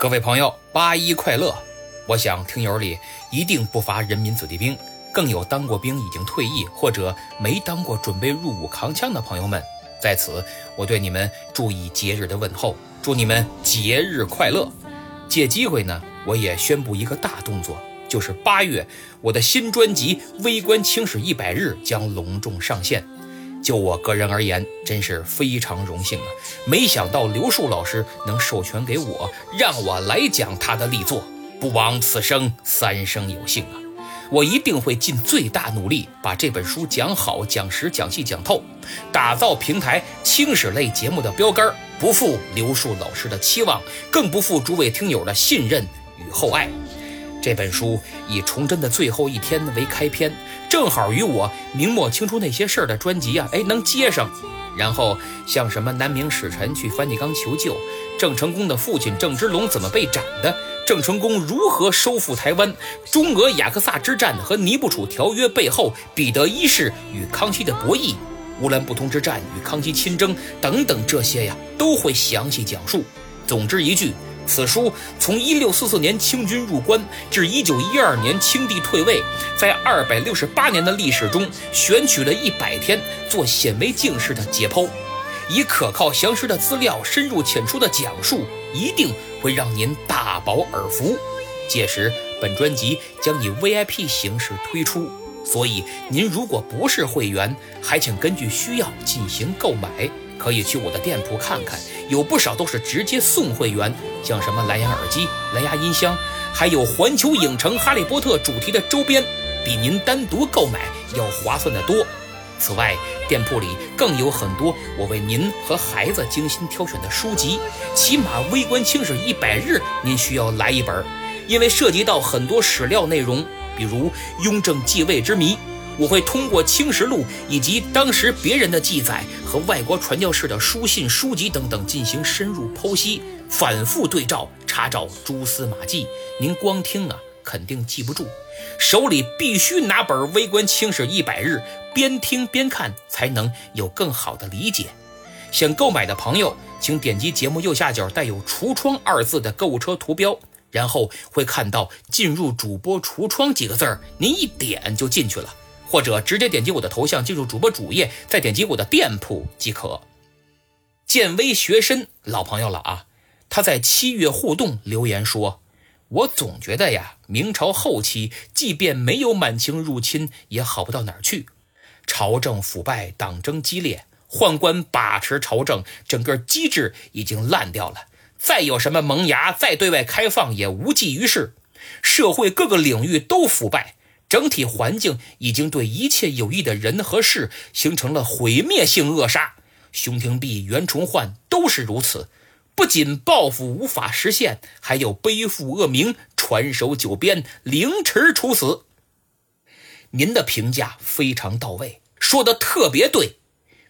各位朋友，八一快乐！我想听友里一定不乏人民子弟兵，更有当过兵已经退役或者没当过准备入伍扛枪的朋友们。在此，我对你们注意节日的问候，祝你们节日快乐！借机会呢，我也宣布一个大动作，就是八月我的新专辑《微观青史一百日》将隆重上线。就我个人而言，真是非常荣幸啊！没想到刘树老师能授权给我，让我来讲他的力作，不枉此生三生有幸啊！我一定会尽最大努力把这本书讲好、讲实、讲细、讲透，打造平台青史类节目的标杆，不负刘树老师的期望，更不负诸位听友的信任与厚爱。这本书以崇祯的最后一天为开篇，正好与我明末清初那些事儿的专辑啊，哎，能接上。然后像什么南明使臣去梵蒂冈求救，郑成功的父亲郑芝龙怎么被斩的，郑成功如何收复台湾，中俄雅克萨之战和尼布楚条约背后彼得一世与康熙的博弈，乌兰布通之战与康熙亲征等等这些呀，都会详细讲述。总之一句。此书从一六四四年清军入关至一九一二年清帝退位，在二百六十八年的历史中，选取了一百天做显微镜式的解剖，以可靠详实的资料、深入浅出的讲述，一定会让您大饱耳福。届时，本专辑将以 VIP 形式推出，所以您如果不是会员，还请根据需要进行购买。可以去我的店铺看看，有不少都是直接送会员，像什么蓝牙耳机、蓝牙音箱，还有环球影城《哈利波特》主题的周边，比您单独购买要划算的多。此外，店铺里更有很多我为您和孩子精心挑选的书籍，起码《微观清史一百日》您需要来一本，因为涉及到很多史料内容，比如雍正继位之谜。我会通过《青石录》以及当时别人的记载和外国传教士的书信、书籍等等进行深入剖析，反复对照查找蛛丝马迹。您光听啊，肯定记不住，手里必须拿本《微观清史一百日》，边听边看，才能有更好的理解。想购买的朋友，请点击节目右下角带有“橱窗”二字的购物车图标，然后会看到“进入主播橱窗”几个字儿，您一点就进去了。或者直接点击我的头像进入主播主页，再点击我的店铺即可。见微学深老朋友了啊，他在七月互动留言说：“我总觉得呀，明朝后期即便没有满清入侵，也好不到哪儿去。朝政腐败，党争激烈，宦官把持朝政，整个机制已经烂掉了。再有什么萌芽，再对外开放也无济于事。社会各个领域都腐败。”整体环境已经对一切有益的人和事形成了毁灭性扼杀，熊廷弼、袁崇焕都是如此。不仅报复无法实现，还有背负恶名、传首九边、凌迟处死。您的评价非常到位，说的特别对。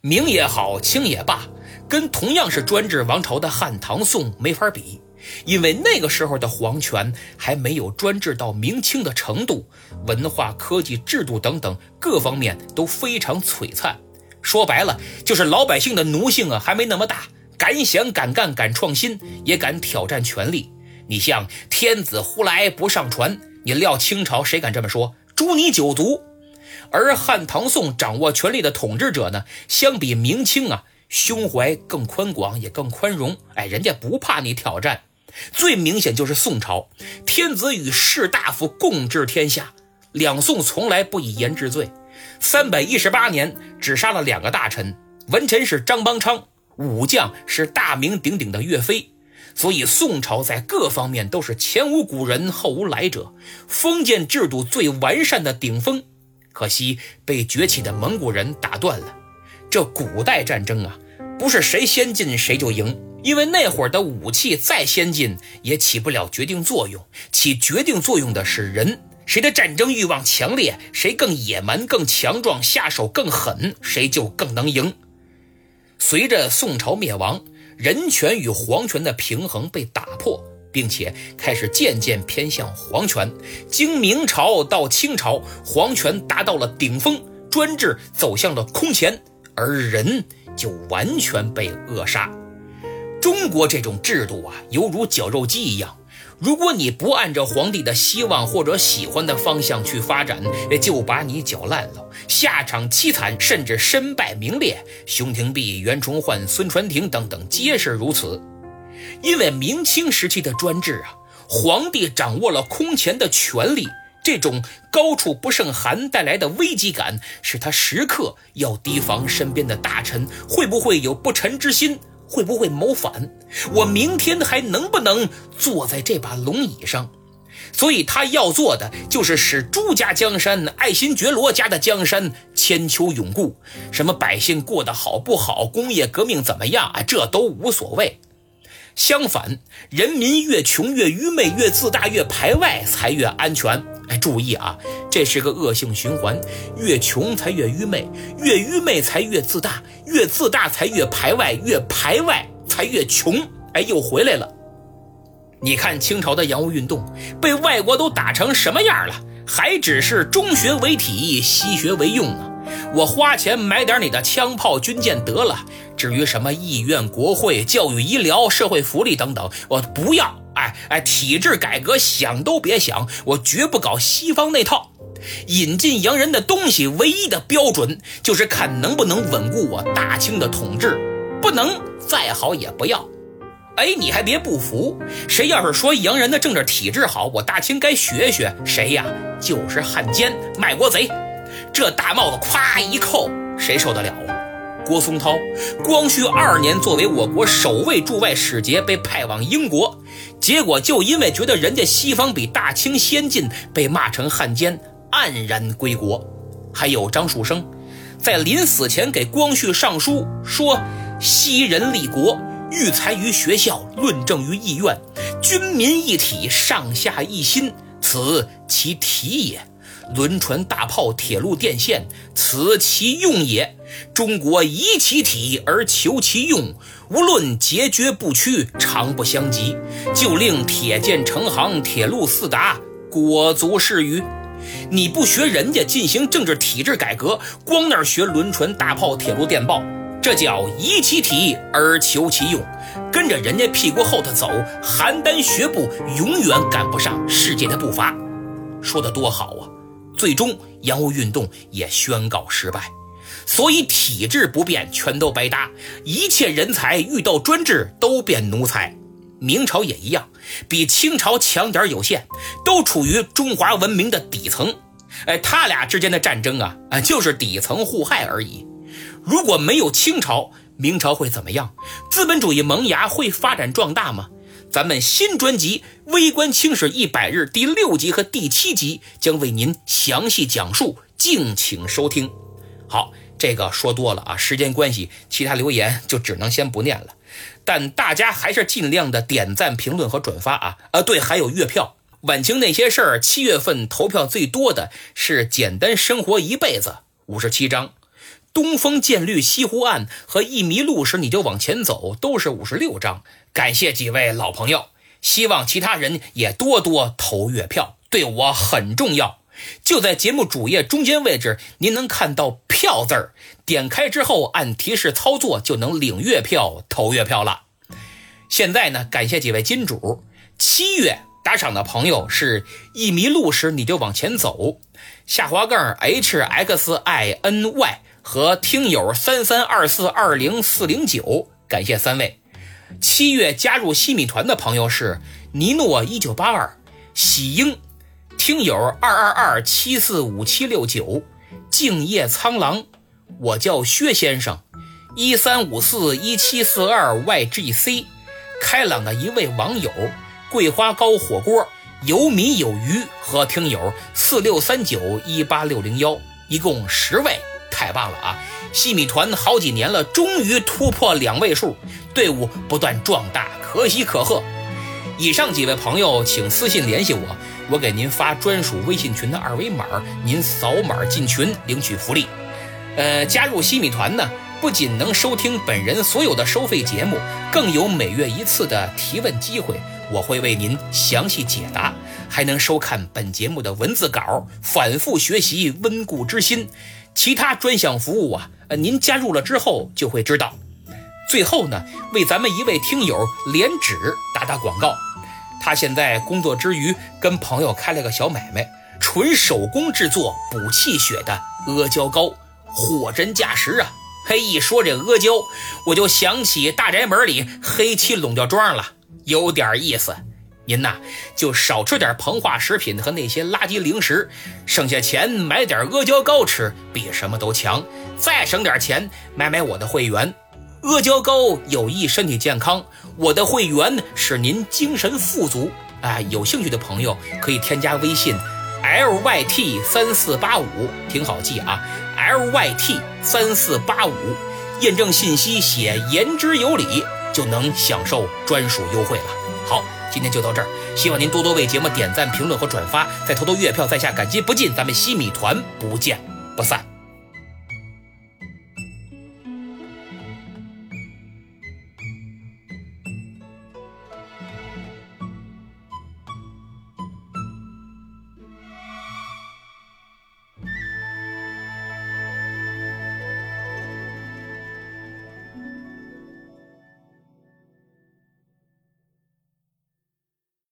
明也好，清也罢，跟同样是专制王朝的汉、唐、宋没法比。因为那个时候的皇权还没有专制到明清的程度，文化、科技、制度等等各方面都非常璀璨。说白了，就是老百姓的奴性啊还没那么大，敢想敢干敢创新，也敢挑战权力。你像天子呼来不上船，你料清朝谁敢这么说？诛你九族。而汉唐宋掌握权力的统治者呢，相比明清啊，胸怀更宽广，也更宽容。哎，人家不怕你挑战。最明显就是宋朝，天子与士大夫共治天下，两宋从来不以言治罪。三百一十八年只杀了两个大臣，文臣是张邦昌，武将是大名鼎鼎的岳飞。所以宋朝在各方面都是前无古人后无来者，封建制度最完善的顶峰。可惜被崛起的蒙古人打断了。这古代战争啊，不是谁先进谁就赢。因为那会儿的武器再先进，也起不了决定作用。起决定作用的是人，谁的战争欲望强烈，谁更野蛮、更强壮，下手更狠，谁就更能赢。随着宋朝灭亡，人权与皇权的平衡被打破，并且开始渐渐偏向皇权。经明朝到清朝，皇权达到了顶峰，专制走向了空前，而人就完全被扼杀。中国这种制度啊，犹如绞肉机一样。如果你不按照皇帝的希望或者喜欢的方向去发展，就把你搅烂了，下场凄惨，甚至身败名裂。熊廷弼、袁崇焕、孙传庭等等皆是如此。因为明清时期的专制啊，皇帝掌握了空前的权力，这种高处不胜寒带来的危机感，使他时刻要提防身边的大臣会不会有不臣之心。会不会谋反？我明天还能不能坐在这把龙椅上？所以他要做的就是使朱家江山、爱新觉罗家的江山千秋永固。什么百姓过得好不好，工业革命怎么样啊？这都无所谓。相反，人民越穷越愚昧，越自大越排外，才越安全。哎，注意啊，这是个恶性循环，越穷才越愚昧，越愚昧才越自大，越自大才越排外，越排外才越穷。哎，又回来了。你看清朝的洋务运动被外国都打成什么样了，还只是中学为体，西学为用啊！我花钱买点你的枪炮军舰得了，至于什么议院、国会、教育、医疗、社会福利等等，我不要。哎哎，体制改革想都别想，我绝不搞西方那套。引进洋人的东西，唯一的标准就是看能不能稳固我大清的统治，不能再好也不要。哎，你还别不服，谁要是说洋人的政治体制好，我大清该学学谁呀？就是汉奸卖国贼。这大帽子咵一扣，谁受得了啊？郭松涛，光绪二年作为我国首位驻外使节被派往英国，结果就因为觉得人家西方比大清先进，被骂成汉奸，黯然归国。还有张树声，在临死前给光绪上书说：“昔人立国，育才于学校，论政于议院，军民一体，上下一心，此其体也。”轮船、大炮、铁路、电线，此其用也。中国宜其体而求其用，无论节绝不屈，长不相及，就令铁剑成行，铁路四达，果足是余。你不学人家进行政治体制改革，光那儿学轮船、大炮、铁路、电报，这叫宜其体而求其用，跟着人家屁股后头走，邯郸学步永远赶不上世界的步伐。说的多好啊！最终，洋务运动也宣告失败，所以体制不变，全都白搭。一切人才遇到专制都变奴才。明朝也一样，比清朝强点有限，都处于中华文明的底层。哎，他俩之间的战争啊，啊，就是底层互害而已。如果没有清朝，明朝会怎么样？资本主义萌芽会发展壮大吗？咱们新专辑《微观清史一百日》第六集和第七集将为您详细讲述，敬请收听。好，这个说多了啊，时间关系，其他留言就只能先不念了。但大家还是尽量的点赞、评论和转发啊！啊，对，还有月票，晚清那些事儿，七月份投票最多的是《简单生活一辈子》五十七章，《东风渐绿西湖岸》和《一迷路时你就往前走》都是五十六章。感谢几位老朋友，希望其他人也多多投月票，对我很重要。就在节目主页中间位置，您能看到“票”字儿，点开之后按提示操作就能领月票、投月票了。现在呢，感谢几位金主，七月打赏的朋友是一迷路时你就往前走，下滑杠 h x i n y 和听友三三二四二零四零九，感谢三位。七月加入西米团的朋友是尼诺一九八二、喜英、听友二二二七四五七六九、静夜苍狼，我叫薛先生，一三五四一七四二 YGC，开朗的一位网友，桂花糕火锅有米有鱼和听友四六三九一八六零幺，一共十位。太棒了啊！西米团好几年了，终于突破两位数，队伍不断壮大，可喜可贺。以上几位朋友，请私信联系我，我给您发专属微信群的二维码，您扫码进群领取福利。呃，加入西米团呢，不仅能收听本人所有的收费节目，更有每月一次的提问机会，我会为您详细解答，还能收看本节目的文字稿，反复学习，温故知新。其他专享服务啊，呃，您加入了之后就会知道。最后呢，为咱们一位听友连指打打广告。他现在工作之余，跟朋友开了个小买卖，纯手工制作补气血的阿胶糕，货真价实啊！嘿，一说这阿胶，我就想起大宅门里黑漆垄吊庄了，有点意思。您呐，就少吃点膨化食品和那些垃圾零食，剩下钱买点阿胶糕吃，比什么都强。再省点钱，买买我的会员，阿胶糕有益身体健康，我的会员使您精神富足。哎，有兴趣的朋友可以添加微信 l y t 三四八五，挺好记啊，l y t 三四八五，验证信息写言之有理，就能享受专属优惠了。好。今天就到这儿，希望您多多为节目点赞、评论和转发，再投投月票，在下感激不尽。咱们西米团不见不散。